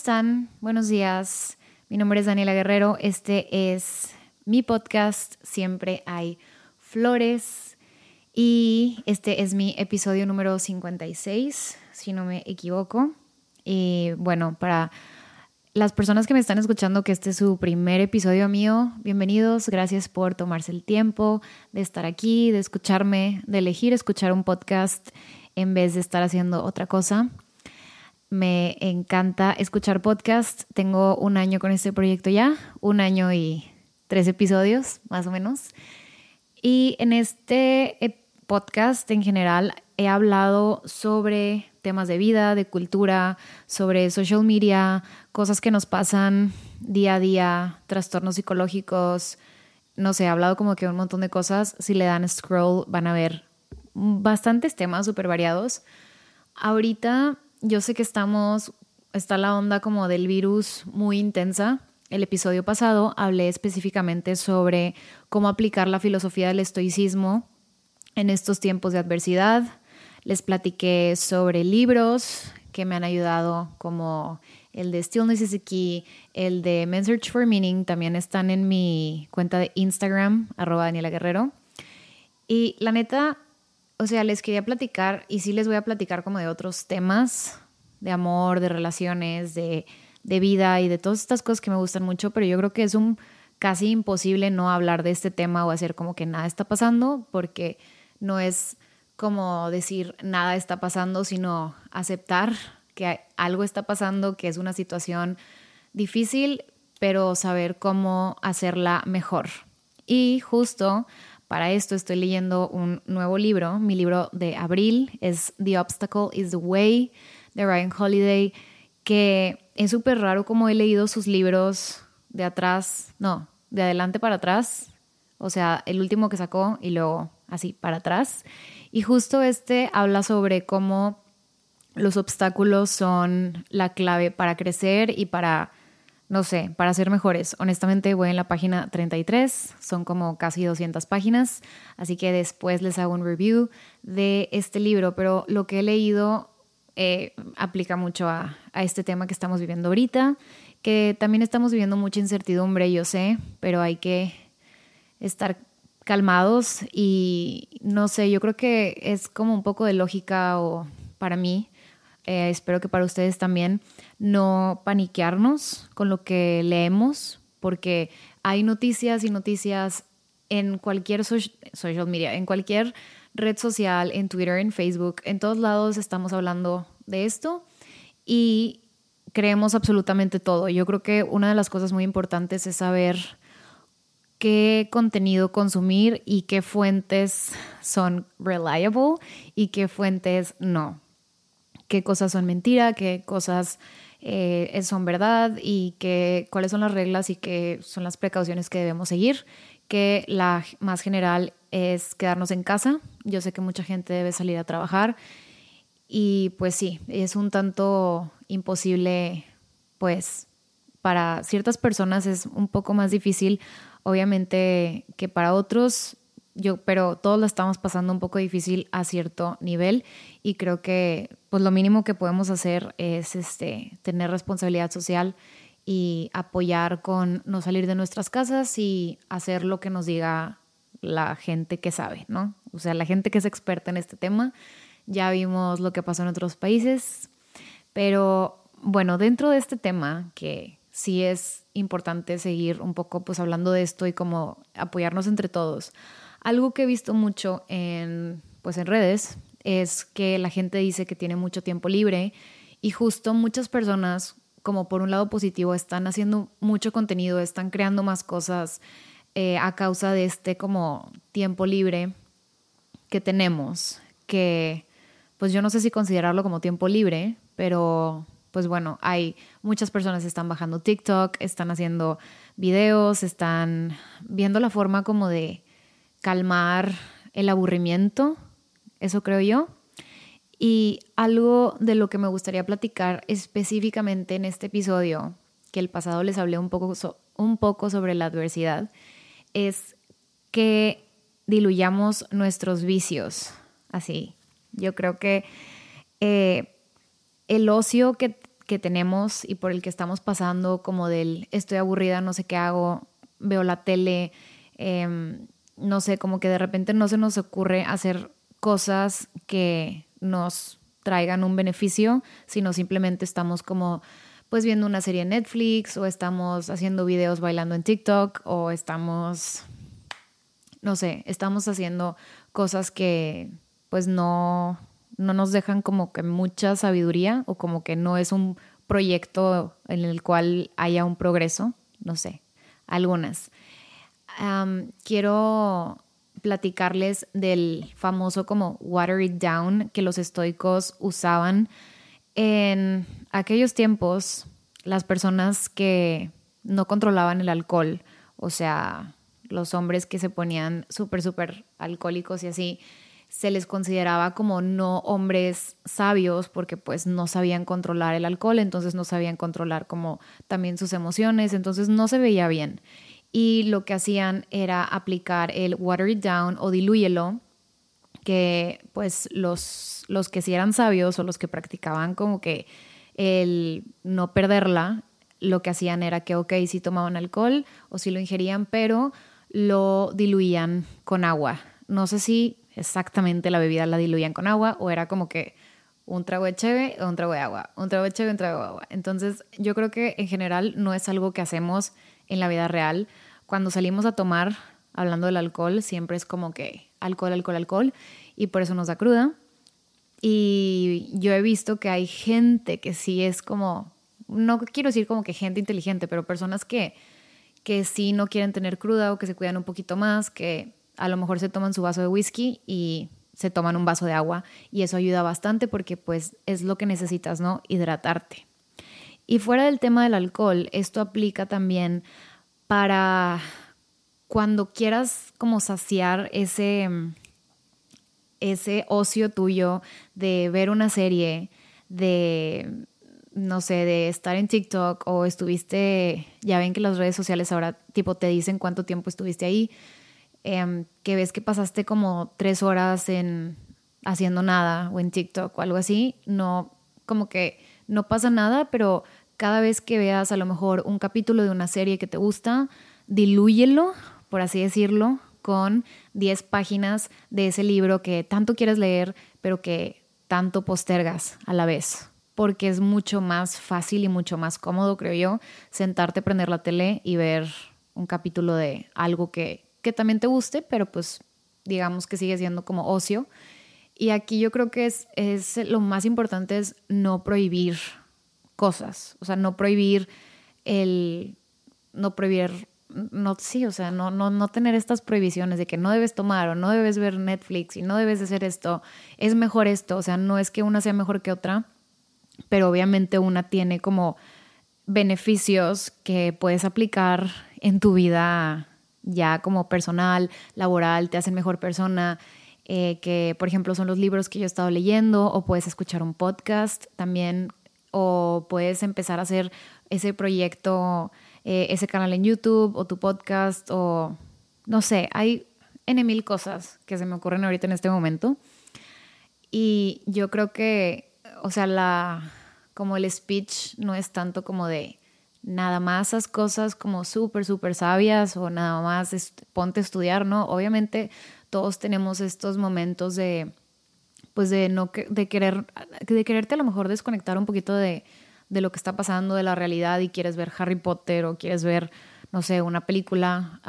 amigos, ¿cómo están? Buenos días. Mi nombre es Daniela Guerrero. Este es mi podcast Siempre hay flores. Y este es mi episodio número 56, si no me equivoco. Y bueno, para las personas que me están escuchando, que este es su primer episodio mío, bienvenidos. Gracias por tomarse el tiempo de estar aquí, de escucharme, de elegir escuchar un podcast en vez de estar haciendo otra cosa. Me encanta escuchar podcast. Tengo un año con este proyecto ya, un año y tres episodios, más o menos. Y en este eh, podcast en general he hablado sobre temas de vida, de cultura, sobre social media, cosas que nos pasan día a día, trastornos psicológicos. No sé, he hablado como que un montón de cosas. Si le dan scroll van a ver bastantes temas súper variados. Ahorita yo sé que estamos, está la onda como del virus muy intensa. El episodio pasado hablé específicamente sobre cómo aplicar la filosofía del estoicismo en estos tiempos de adversidad. Les platiqué sobre libros que me han ayudado como el de Stillness is the Key, el de Men Search for Meaning, también están en mi cuenta de Instagram, arroba Daniela Guerrero. Y la neta, o sea, les quería platicar y sí les voy a platicar como de otros temas, de amor, de relaciones, de, de vida y de todas estas cosas que me gustan mucho, pero yo creo que es un casi imposible no hablar de este tema o hacer como que nada está pasando, porque no es como decir nada está pasando, sino aceptar que algo está pasando, que es una situación difícil, pero saber cómo hacerla mejor. Y justo para esto estoy leyendo un nuevo libro. Mi libro de abril es The Obstacle is the Way de Ryan Holiday, que es súper raro como he leído sus libros de atrás, no, de adelante para atrás. O sea, el último que sacó y luego así para atrás. Y justo este habla sobre cómo los obstáculos son la clave para crecer y para no sé, para ser mejores. Honestamente voy en la página 33, son como casi 200 páginas, así que después les hago un review de este libro, pero lo que he leído eh, aplica mucho a, a este tema que estamos viviendo ahorita, que también estamos viviendo mucha incertidumbre, yo sé, pero hay que estar calmados y no sé, yo creo que es como un poco de lógica o para mí eh, espero que para ustedes también, no paniquearnos con lo que leemos, porque hay noticias y noticias en cualquier social media, en cualquier red social, en Twitter, en Facebook, en todos lados estamos hablando de esto y creemos absolutamente todo. Yo creo que una de las cosas muy importantes es saber qué contenido consumir y qué fuentes son reliable y qué fuentes no qué cosas son mentira, qué cosas eh, son verdad y qué, cuáles son las reglas y qué son las precauciones que debemos seguir, que la más general es quedarnos en casa. Yo sé que mucha gente debe salir a trabajar y pues sí, es un tanto imposible, pues para ciertas personas es un poco más difícil, obviamente que para otros yo, pero todos lo estamos pasando un poco difícil a cierto nivel y creo que pues lo mínimo que podemos hacer es este, tener responsabilidad social y apoyar con no salir de nuestras casas y hacer lo que nos diga la gente que sabe, ¿no? O sea, la gente que es experta en este tema. Ya vimos lo que pasó en otros países, pero bueno, dentro de este tema que sí es importante seguir un poco pues hablando de esto y como apoyarnos entre todos. Algo que he visto mucho en, pues en redes es que la gente dice que tiene mucho tiempo libre y justo muchas personas, como por un lado positivo, están haciendo mucho contenido, están creando más cosas eh, a causa de este como tiempo libre que tenemos, que pues yo no sé si considerarlo como tiempo libre, pero pues bueno, hay muchas personas están bajando TikTok, están haciendo videos, están viendo la forma como de calmar el aburrimiento, eso creo yo. Y algo de lo que me gustaría platicar específicamente en este episodio, que el pasado les hablé un poco, un poco sobre la adversidad, es que diluyamos nuestros vicios. Así, yo creo que eh, el ocio que, que tenemos y por el que estamos pasando, como del estoy aburrida, no sé qué hago, veo la tele, em, no sé, como que de repente no se nos ocurre hacer cosas que nos traigan un beneficio, sino simplemente estamos como pues viendo una serie en Netflix o estamos haciendo videos bailando en TikTok o estamos, no sé, estamos haciendo cosas que pues no, no nos dejan como que mucha sabiduría o como que no es un proyecto en el cual haya un progreso, no sé, algunas. quiero platicarles del famoso como water it down que los estoicos usaban en aquellos tiempos. Las personas que no controlaban el alcohol, o sea, los hombres que se ponían súper, súper alcohólicos y así, se les consideraba como no hombres sabios porque pues no sabían controlar el alcohol, entonces no sabían controlar como también sus emociones, entonces no se veía bien. Y lo que hacían era aplicar el water it down o dilúyelo, que pues los, los que sí eran sabios o los que practicaban como que el no perderla, lo que hacían era que, ok, sí tomaban alcohol o sí lo ingerían, pero lo diluían con agua. No sé si exactamente la bebida la diluían con agua o era como que un trago de cheve o un trago de agua, un trago de cheve, un trago de agua. Entonces yo creo que en general no es algo que hacemos en la vida real. Cuando salimos a tomar, hablando del alcohol, siempre es como que alcohol, alcohol, alcohol y por eso nos da cruda. Y yo he visto que hay gente que sí es como, no quiero decir como que gente inteligente, pero personas que, que sí no quieren tener cruda o que se cuidan un poquito más, que a lo mejor se toman su vaso de whisky y se toman un vaso de agua y eso ayuda bastante porque pues es lo que necesitas, ¿no? Hidratarte. Y fuera del tema del alcohol, esto aplica también para cuando quieras como saciar ese ese ocio tuyo de ver una serie, de no sé, de estar en TikTok o estuviste, ya ven que las redes sociales ahora tipo te dicen cuánto tiempo estuviste ahí, Em, que ves que pasaste como tres horas en haciendo nada o en TikTok o algo así, no, como que no pasa nada, pero cada vez que veas a lo mejor un capítulo de una serie que te gusta, dilúyelo, por así decirlo, con 10 páginas de ese libro que tanto quieres leer, pero que tanto postergas a la vez. Porque es mucho más fácil y mucho más cómodo, creo yo, sentarte, prender la tele y ver un capítulo de algo que que también te guste, pero pues digamos que sigue siendo como ocio. Y aquí yo creo que es, es lo más importante es no prohibir cosas, o sea, no prohibir el, no prohibir, no, sí, o sea, no, no, no tener estas prohibiciones de que no debes tomar o no debes ver Netflix y no debes hacer esto, es mejor esto, o sea, no es que una sea mejor que otra, pero obviamente una tiene como beneficios que puedes aplicar en tu vida ya como personal, laboral, te hacen mejor persona, eh, que por ejemplo son los libros que yo he estado leyendo, o puedes escuchar un podcast también, o puedes empezar a hacer ese proyecto, eh, ese canal en YouTube, o tu podcast, o no sé, hay N mil cosas que se me ocurren ahorita en este momento. Y yo creo que, o sea, la, como el speech no es tanto como de nada más esas cosas como súper, súper sabias o nada más ponte a estudiar, ¿no? Obviamente todos tenemos estos momentos de, pues de no, de querer, de quererte a lo mejor desconectar un poquito de, de lo que está pasando, de la realidad y quieres ver Harry Potter o quieres ver, no sé, una película.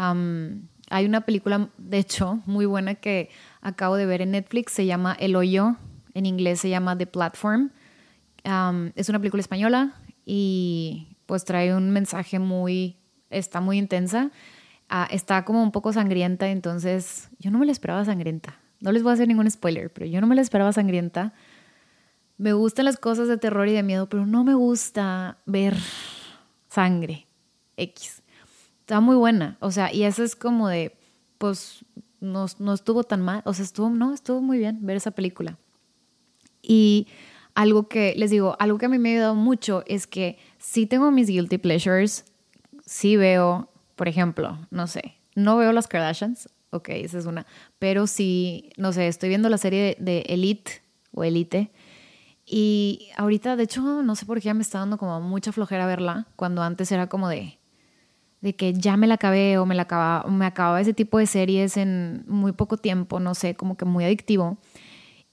hay una película, de hecho, muy buena que acabo de ver en Netflix, se llama El Hoyo, en inglés se llama The Platform. es una película española y pues trae un mensaje muy, está muy intensa, ah, está como un poco sangrienta, entonces yo no me la esperaba sangrienta. No les voy a hacer ningún spoiler, pero yo no me la esperaba sangrienta. Me gustan las cosas de terror y de miedo, pero no me gusta ver sangre X. Está muy buena, o sea, y eso es como de, pues no, no estuvo tan mal, o sea, estuvo, no, estuvo muy bien ver esa película. Y algo que, les digo, algo que a mí me ha ayudado mucho es que si tengo mis guilty pleasures, sí veo, por ejemplo, no sé, no veo las Kardashians, ok, esa es una, pero sí, no sé, estoy viendo la serie de Elite o Elite Y ahorita, de hecho, no sé por qué me está dando como mucha flojera verla, cuando antes era como de, de que ya me la acabé o me, la acababa, me acababa ese tipo de series en muy poco tiempo, no sé, como que muy adictivo.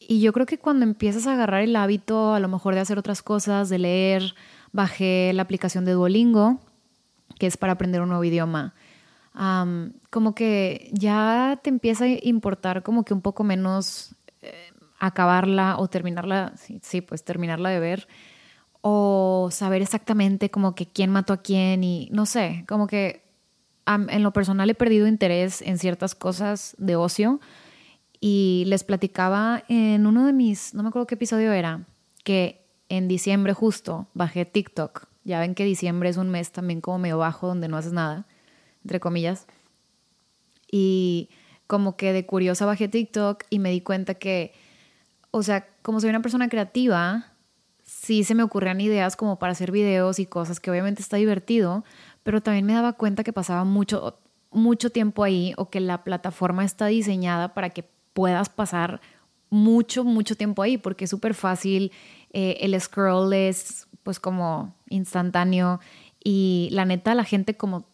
Y yo creo que cuando empiezas a agarrar el hábito, a lo mejor de hacer otras cosas, de leer, bajé la aplicación de Duolingo, que es para aprender un nuevo idioma. Como que ya te empieza a importar como que un poco menos eh, acabarla o terminarla, sí, pues terminarla de ver, o saber exactamente como que quién mató a quién y no sé, como que en lo personal he perdido interés en ciertas cosas de ocio y les platicaba en uno de mis, no me acuerdo qué episodio era, que en diciembre justo bajé TikTok. Ya ven que diciembre es un mes también como medio bajo donde no haces nada, entre comillas. Y como que de curiosa bajé TikTok y me di cuenta que, o sea, como soy una persona creativa, sí se me ocurrían ideas como para hacer videos y cosas que obviamente está divertido, pero también me daba cuenta que pasaba mucho, mucho tiempo ahí o que la plataforma está diseñada para que puedas pasar mucho, mucho tiempo ahí, porque es súper fácil, eh, el scroll es pues como instantáneo y la neta la gente como,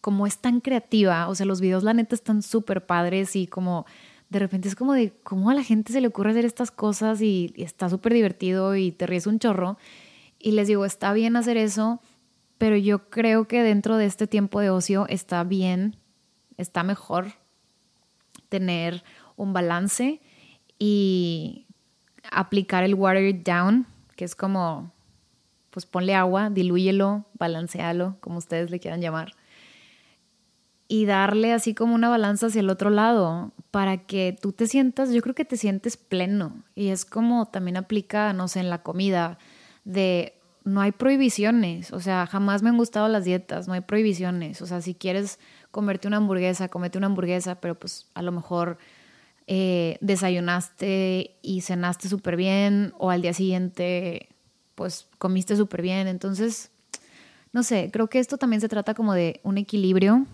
como es tan creativa, o sea, los videos la neta están súper padres y como de repente es como de cómo a la gente se le ocurre hacer estas cosas y, está súper divertido y te ríes un chorro. Y les digo, está bien hacer eso, pero yo creo que dentro de este tiempo de ocio está bien, está mejor tener un balance y aplicar el water down, que es como, pues ponle agua, dilúyelo, balancealo, como ustedes le quieran llamar y darle así como una balanza hacia el otro lado para que tú te sientas, yo creo que te sientes pleno. Y es como también aplica, no sé, en la comida, de no hay prohibiciones, o sea, jamás me han gustado las dietas, no hay prohibiciones, o sea, si quieres comerte una hamburguesa, comete una hamburguesa, pero pues a lo mejor eh, desayunaste y cenaste súper bien o al día siguiente pues comiste súper bien, entonces, no sé, creo que esto también se trata como de un equilibrio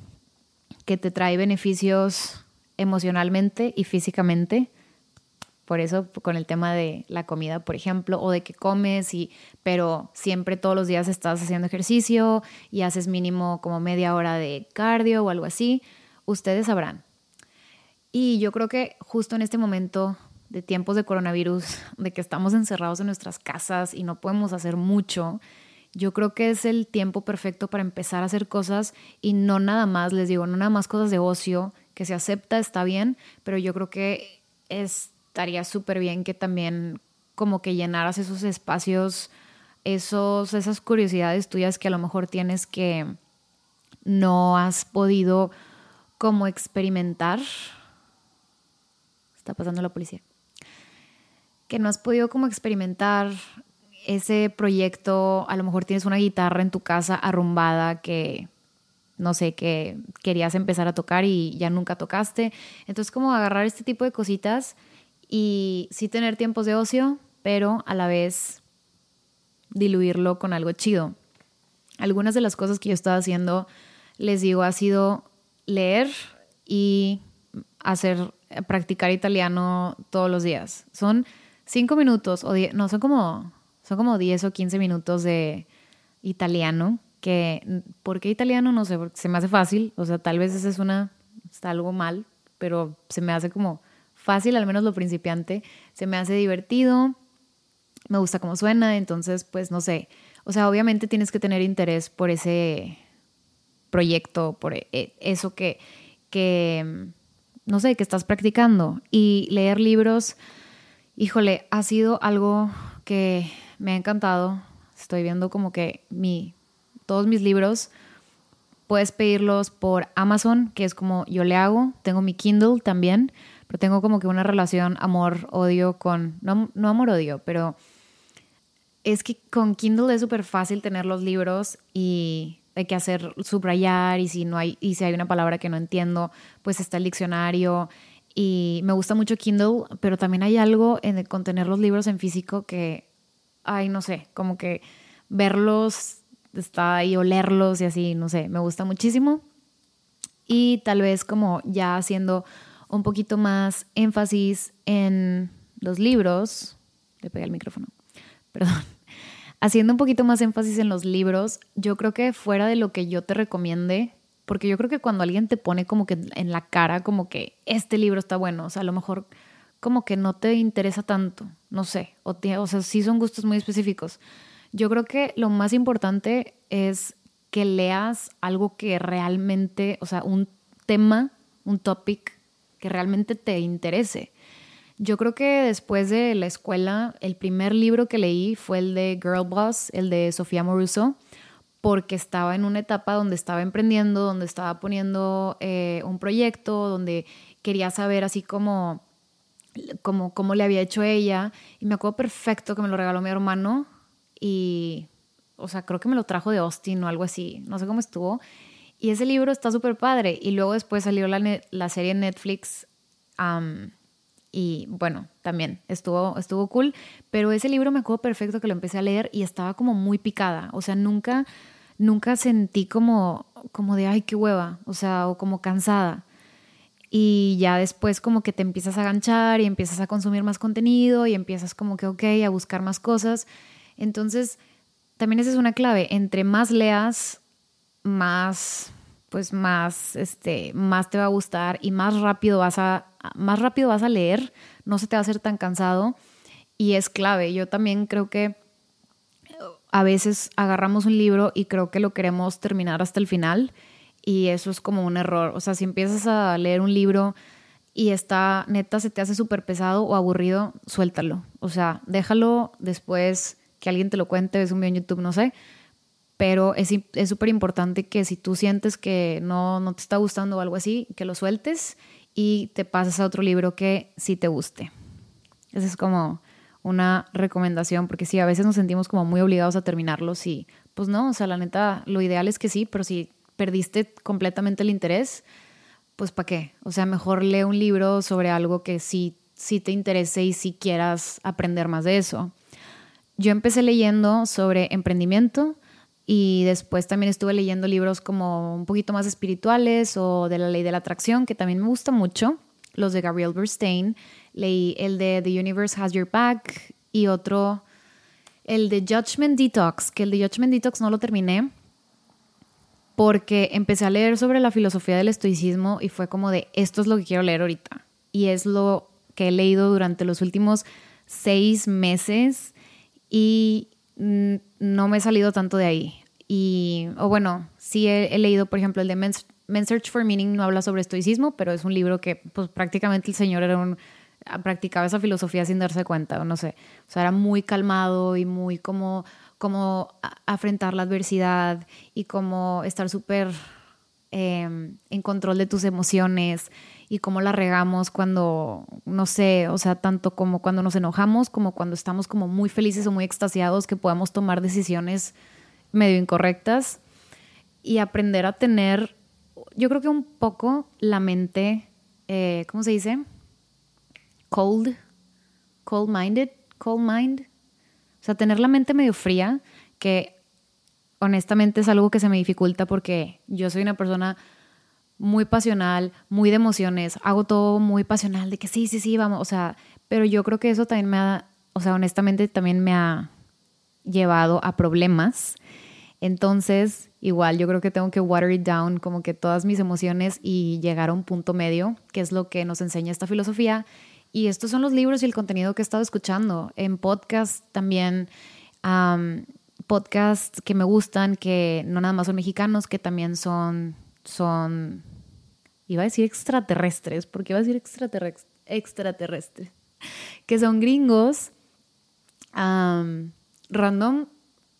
que te trae beneficios emocionalmente y físicamente. Por eso con el tema de la comida, por ejemplo, o de que comes y pero siempre todos los días estás haciendo ejercicio y haces mínimo como media hora de cardio o algo así, ustedes sabrán. Y yo creo que justo en este momento de tiempos de coronavirus, de que estamos encerrados en nuestras casas y no podemos hacer mucho, yo creo que es el tiempo perfecto para empezar a hacer cosas y no nada más, les digo, no nada más cosas de ocio, que se acepta, está bien, pero yo creo que estaría súper bien que también como que llenaras esos espacios, esos, esas curiosidades tuyas que a lo mejor tienes que no has podido como experimentar. Está pasando la policía. Que no has podido como experimentar ese proyecto, a lo mejor tienes una guitarra en tu casa arrumbada que, no sé, que querías empezar a tocar y ya nunca tocaste. Entonces, como agarrar este tipo de cositas y sí tener tiempos de ocio, pero a la vez diluirlo con algo chido. Algunas de las cosas que yo estaba haciendo, les digo, ha sido leer y hacer, practicar italiano todos los días. Son cinco minutos o diez, no, son como son como 10 o 15 minutos de italiano, que ¿por qué italiano? No sé, porque se me hace fácil, o sea, tal vez esa es una, está algo mal, pero se me hace como fácil, al menos lo principiante, se me hace divertido, me gusta cómo suena, entonces pues no sé, o sea, obviamente tienes que tener interés por ese proyecto, por e, e, eso que, que no sé, que estás practicando. Y leer libros, híjole, ha sido algo que me ha encantado. Estoy viendo como que mi, todos mis libros puedes pedirlos por Amazon, que es como yo le hago. Tengo mi Kindle también, pero tengo como que una relación amor-odio con, no, no amor-odio, pero es que con Kindle es súper fácil tener los libros y hay que hacer subrayar y si no hay y si hay una palabra que no entiendo, pues está el diccionario y me gusta mucho Kindle, pero también hay algo en el, con tener los libros en físico que ay, no sé, como que verlos está ahí, olerlos y así, no sé, me gusta muchísimo. Y tal vez como ya haciendo un poquito más énfasis en los libros, le pegué al micrófono. Perdón. Haciendo un poquito más énfasis en los libros, yo creo que fuera de lo que yo te recomiende, porque yo creo que cuando alguien te pone como que en la cara, como que este libro está bueno, o sea, a lo mejor como que no te interesa tanto, no sé, o, o sea, sí son gustos muy específicos. Yo creo que lo más importante es que leas algo que realmente, o sea, un tema, un topic que realmente te interese. Yo creo que después de la escuela, el primer libro que leí fue el de Girl Boss, el de Sofía Moruso, porque estaba en una etapa donde estaba emprendiendo, donde estaba poniendo eh, un proyecto, donde quería saber así como, como cómo le había hecho ella. Y me acuerdo perfecto que me lo regaló mi hermano y, o sea, creo que me lo trajo de Austin o algo así, no sé cómo estuvo. Y ese libro está súper padre. Y luego después salió la, la serie Netflix y bueno, también estuvo, estuvo cool, pero ese libro me acuerdo perfecto que lo empecé a leer y estaba como muy picada, o sea, nunca, nunca sentí como, como de, ay, qué hueva, o sea, o como cansada. Y ya después como que te empiezas a ganchar y empiezas a consumir más contenido y empiezas como que, ok, a buscar más cosas. Entonces, también esa es una clave, entre más leas, más pues más, este, más te va a gustar y más rápido vas a, más rápido vas a leer, no se te va a hacer tan cansado y es clave. Yo también creo que a veces agarramos un libro y creo que lo queremos terminar hasta el final y eso es como un error. O sea, si empiezas a leer un libro y está neta se te hace súper pesado o aburrido, suéltalo. O sea, déjalo después que alguien te lo cuente, ves un video en YouTube, no sé, pero es súper importante que si tú sientes que no, no te está gustando o algo así, que lo sueltes y te pases a otro libro que sí te guste. Esa es como una recomendación, porque sí, a veces nos sentimos como muy obligados a terminarlos y pues no, o sea, la neta, lo ideal es que sí, pero si perdiste completamente el interés, pues ¿para qué? O sea, mejor lee un libro sobre algo que sí, sí te interese y si quieras aprender más de eso. Yo empecé leyendo sobre emprendimiento, y después también estuve leyendo libros como un poquito más espirituales o de la ley de la atracción, que también me gusta mucho, los de Gabriel Bernstein. Leí el de The Universe Has Your Back y otro, el de Judgment Detox, que el de Judgment Detox no lo terminé porque empecé a leer sobre la filosofía del estoicismo y fue como de, esto es lo que quiero leer ahorita. Y es lo que he leído durante los últimos seis meses y no me he salido tanto de ahí. Y, o bueno, sí he, leído, por ejemplo, el de Men's, Search for Meaning, no habla sobre estoicismo, pero es un libro que pues prácticamente el señor era un, practicaba esa filosofía sin darse cuenta, o no sé. O sea, era muy calmado y muy como, como afrontar la adversidad y como estar súper em, en control de tus emociones y cómo la regamos cuando, no sé, o sea, tanto como cuando nos enojamos, como cuando estamos como muy felices o muy extasiados, que podemos tomar decisiones medio incorrectas y aprender a tener, yo creo que un poco la mente, eh, ¿cómo se dice? Cold, cold minded, cold mind. O sea, tener la mente medio fría, que honestamente es algo que se me dificulta porque yo soy una persona muy pasional, muy de emociones, hago todo muy pasional, de que sí, sí, sí, vamos, o sea, pero yo creo que eso también me ha, o sea, honestamente también me ha llevado a problemas. Entonces, igual yo creo que tengo que water it down, como que todas mis emociones y llegar a un punto medio, que es lo que nos enseña esta filosofía. Y estos son los libros y el contenido que he estado escuchando. En podcast también, podcasts que me gustan, que no nada más son mexicanos, que también son son, iba a decir extraterrestres, porque iba a decir extraterrestres, extraterrestres que son gringos. random,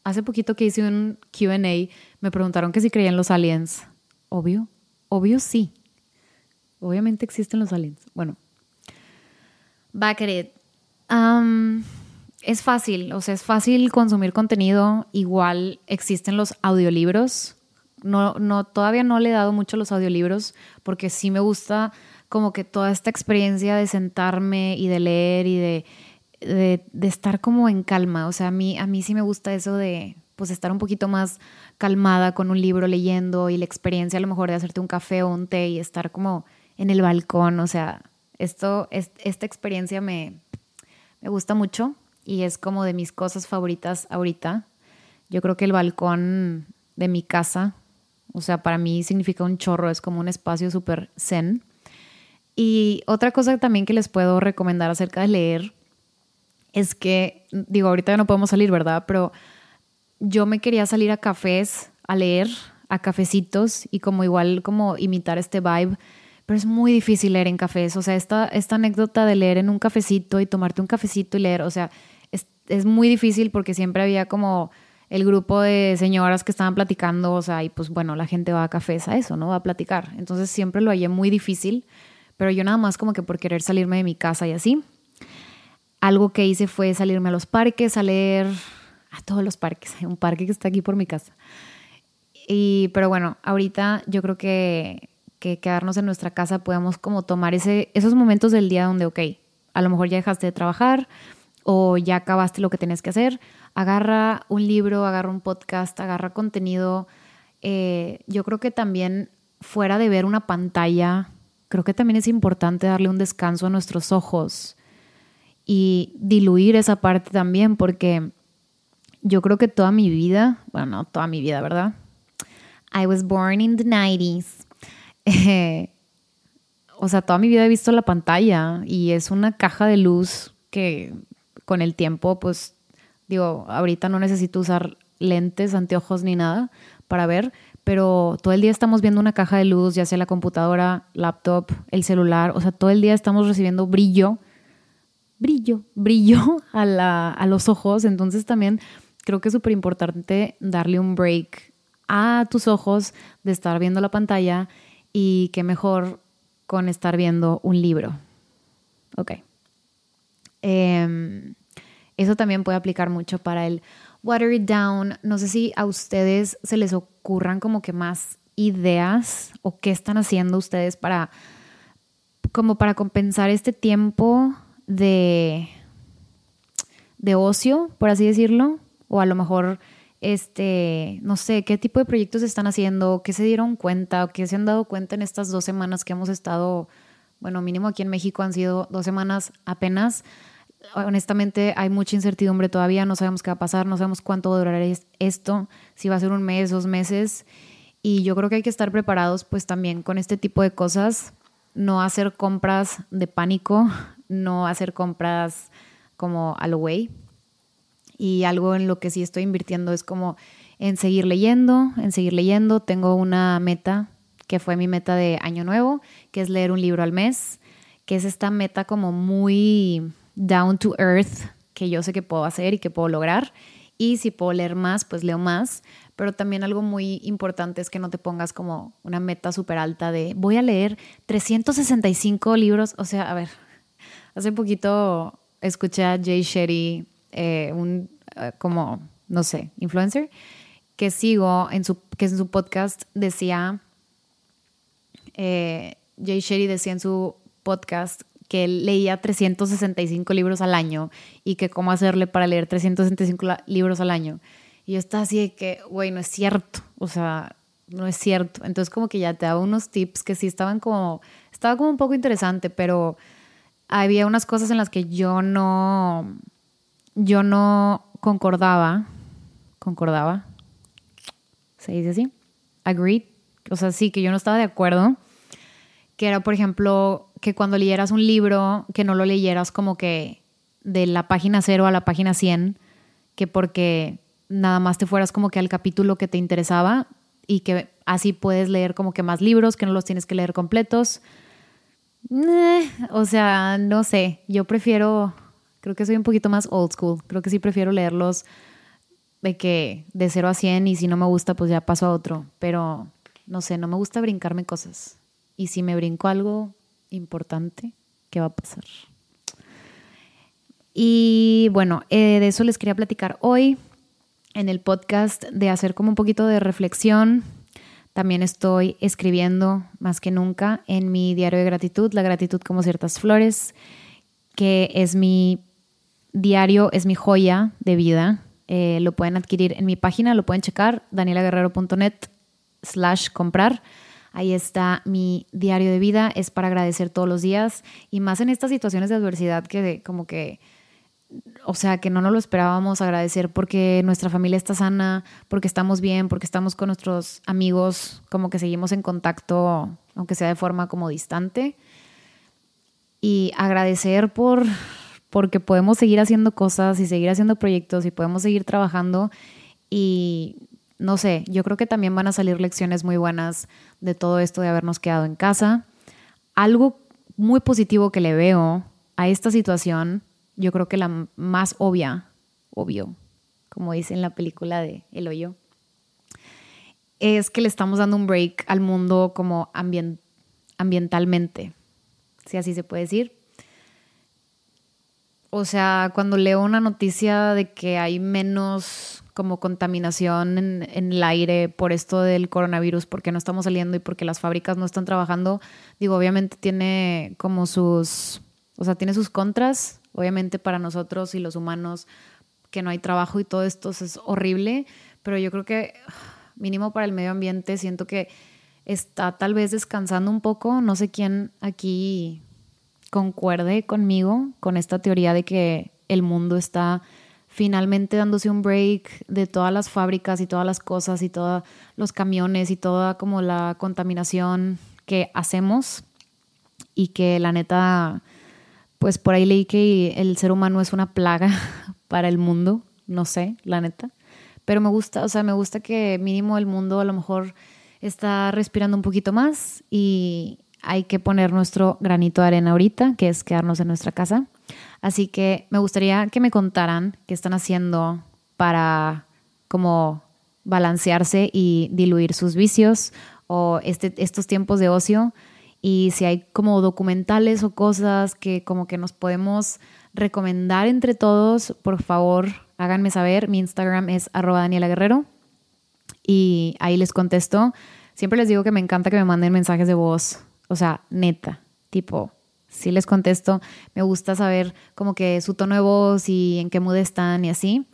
hace poquito que hice un QA, me preguntaron que si creían los aliens. Obvio, obvio sí. Obviamente existen los aliens. Bueno, back it. es fácil, o sea, es fácil consumir contenido. Igual existen los audiolibros no, no, todavía no le he dado mucho a los audiolibros porque sí me gusta como que toda esta experiencia de sentarme y de leer y de, de, estar como en calma. O sea, a mí, a mí sí me gusta eso de pues estar un poquito más calmada con un libro leyendo y la experiencia a lo mejor de hacerte un café o un té y estar como en el balcón. O sea, esto, esta experiencia me, me gusta mucho. y es como de mis cosas favoritas ahorita. Yo creo que el balcón de mi casa, o sea, para mí significa un chorro, es como un espacio súper zen. Y otra cosa también que les puedo recomendar acerca de leer es que, digo, ahorita ya no podemos salir, ¿verdad? Pero yo me quería salir a cafés a leer, a cafecitos y como igual como imitar este vibe, pero es muy difícil leer en cafés. O sea, esta, esta anécdota de leer en un cafecito y tomarte un cafecito y leer, o sea, es, es muy difícil porque siempre había como el grupo de señoras que estaban platicando, o sea, y pues bueno, la gente va a cafés a eso, ¿no? Va a platicar. Entonces siempre lo hallé muy difícil, pero yo nada más como que por querer salirme de mi casa y así. Algo que hice fue salirme a los parques, a leer a todos los parques. Un parque que está aquí por mi casa. Y, pero bueno, ahorita yo creo que, que quedarnos en nuestra casa podemos como tomar ese, esos momentos del día donde, ok, a lo mejor ya dejaste de trabajar o ya acabaste lo que tenías que hacer, agarra un libro, agarra un podcast, agarra contenido. Eh, yo creo que también fuera de ver una pantalla, creo que también es importante darle un descanso a nuestros ojos y diluir esa parte también, porque yo creo que toda mi vida, bueno, no toda mi vida, ¿verdad? I was born in the 90s. o sea, toda mi vida he visto la pantalla y es una caja de luz que con el tiempo, pues Digo, ahorita no necesito usar lentes, anteojos ni nada para ver, pero todo el día estamos viendo una caja de luz, ya sea la computadora, laptop, el celular, o sea, todo el día estamos recibiendo brillo, brillo, brillo a, la, a los ojos, entonces también creo que es súper importante darle un break a tus ojos de estar viendo la pantalla y qué mejor con estar viendo un libro. Ok. Eh, eso también puede aplicar mucho para el water it down. No sé si a ustedes se les ocurran como que más ideas o qué están haciendo ustedes para como para compensar este tiempo de de ocio, por así decirlo, o a lo mejor este, no sé, qué tipo de proyectos están haciendo, qué se dieron cuenta qué se han dado cuenta en estas dos semanas que hemos estado, bueno, mínimo aquí en México han sido dos semanas apenas honestamente hay mucha incertidumbre todavía, no sabemos qué va a pasar, no sabemos cuánto va a durar esto, si va a ser un mes, dos meses. Y yo creo que hay que estar preparados pues también con este tipo de cosas, no hacer compras de pánico, no hacer compras como a lo way. Y algo en lo que sí estoy invirtiendo es como en seguir leyendo, en seguir leyendo. Tengo una meta que fue mi meta de año nuevo, que es leer un libro al mes, que es esta meta como muy down to earth que yo sé que puedo hacer y que puedo lograr. Y si puedo leer más, pues leo más. Pero también algo muy importante es que no te pongas como una meta súper alta de voy a leer 365 libros. O sea, a ver, hace poquito escuché a Jay Shetty, eh, un eh, como, no sé, influencer, que sigo en su, que en su podcast decía, eh, Jay Shetty decía en su podcast que él leía 365 libros al año y que cómo hacerle para leer 365 libros al año. Y yo estaba así de que, güey, no es cierto, o sea, no es cierto. Entonces como que ya te daba unos tips que sí estaban como, estaba como un poco interesante, pero había unas cosas en las que yo no, yo no concordaba, concordaba, se dice así, agreed, o sea, sí, que yo no estaba de acuerdo, que era, por ejemplo, que cuando leyeras un libro, que no lo leyeras como que de la página 0 a la página 100, que porque nada más te fueras como que al capítulo que te interesaba y que así puedes leer como que más libros, que no los tienes que leer completos. Eh, o sea, no sé, yo prefiero, creo que soy un poquito más old school, creo que sí prefiero leerlos de que de 0 a 100 y si no me gusta pues ya paso a otro, pero no sé, no me gusta brincarme cosas. Y si me brinco algo, importante que va a pasar. Y bueno, eh, de eso les quería platicar hoy en el podcast de hacer como un poquito de reflexión. También estoy escribiendo más que nunca en mi diario de gratitud, la gratitud como ciertas flores, que es mi diario, es mi joya de vida. Eh, lo pueden adquirir en mi página, lo pueden checar, danielaguerrero.net slash comprar. Ahí está mi diario de vida, es para agradecer todos los días y más en estas situaciones de adversidad que como que o sea, que no nos lo esperábamos, agradecer porque nuestra familia está sana, porque estamos bien, porque estamos con nuestros amigos, como que seguimos en contacto, aunque sea de forma como distante. Y agradecer por porque podemos seguir haciendo cosas y seguir haciendo proyectos y podemos seguir trabajando y no sé, yo creo que también van a salir lecciones muy buenas de todo esto de habernos quedado en casa. Algo muy positivo que le veo a esta situación yo creo que la más obvia, obvio, como dice en la película de El Hoyo, es que le estamos dando un break al mundo como ambientalmente, si así se puede decir. O sea, cuando leo una noticia de que hay menos como contaminación en, el aire por esto del coronavirus, porque no estamos saliendo y porque las fábricas no están trabajando, digo, obviamente tiene como sus, o sea, tiene sus contras, Obviamente para nosotros y los humanos que no hay trabajo y todo esto es horrible, pero yo creo que mínimo para el medio ambiente siento que está tal vez descansando un poco. No sé quién aquí concuerde conmigo con esta teoría de que el mundo está finalmente dándose un break de todas las fábricas y todas las cosas y todos los camiones y toda como la contaminación que hacemos y que la neta pues por ahí leí que el ser humano es una plaga para el mundo, no sé, la neta. Pero me gusta, o sea, me gusta que mínimo el mundo a lo mejor está respirando un poquito más y hay que poner nuestro granito de arena ahorita, que es quedarnos en nuestra casa. Así que me gustaría que me contaran qué están haciendo para como balancearse y diluir sus vicios o este, estos tiempos de ocio y si hay como documentales o cosas que como que nos podemos recomendar entre todos, por favor háganme saber. Mi Instagram es arroba Daniela Guerrero y ahí les contesto. Siempre les digo que me encanta que me manden mensajes de voz, o sea, neta, tipo, si les contesto, me gusta saber como que su tono de voz y en qué mood están y así.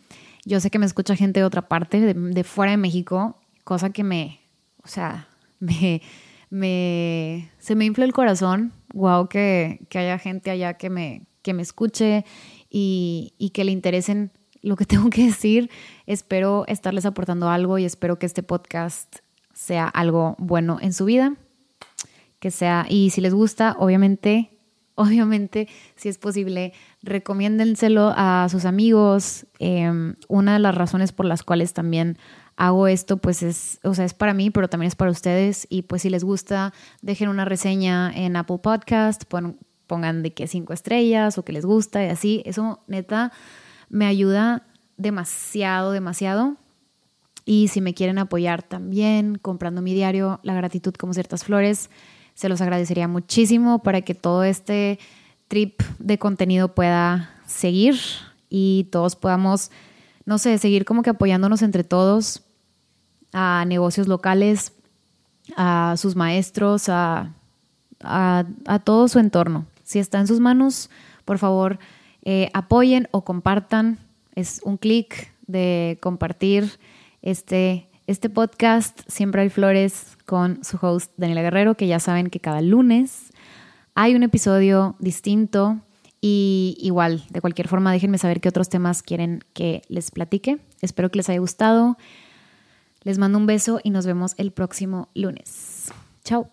Yo sé que me escucha gente de otra parte, de, de fuera de México, cosa que me, o sea, me, me, se me infla el corazón. Wow, que, haya gente allá que me, que me escuche y, y que le interesen lo que tengo que decir. Espero estarles aportando algo y espero que este podcast sea algo bueno en su vida. Que sea, y si les gusta, obviamente, obviamente, si es posible, recomiéndenselo a sus amigos. Em, una de las razones por las cuales también hago esto, pues es, o sea, es para mí, pero también es para ustedes. Y pues si les gusta, dejen una reseña en Apple Podcast, pongan de que cinco estrellas o que les gusta y así. Eso neta me ayuda demasiado, demasiado. Y si me quieren apoyar también comprando mi diario, La gratitud como ciertas flores, se los agradecería muchísimo para que todo este trip de contenido pueda seguir y todos podamos no sé, seguir como que apoyándonos entre todos a negocios locales, a sus maestros, a, a, todo su entorno. Si está en sus manos, por favor, eh, apoyen o compartan. Es un clic de compartir este, este podcast. Siempre hay flores con su host Daniela Guerrero, que ya saben que cada lunes hay un episodio distinto y igual, de cualquier forma, déjenme saber qué otros temas quieren que les platique. Espero que les haya gustado. Les mando un beso y nos vemos el próximo lunes. Chao.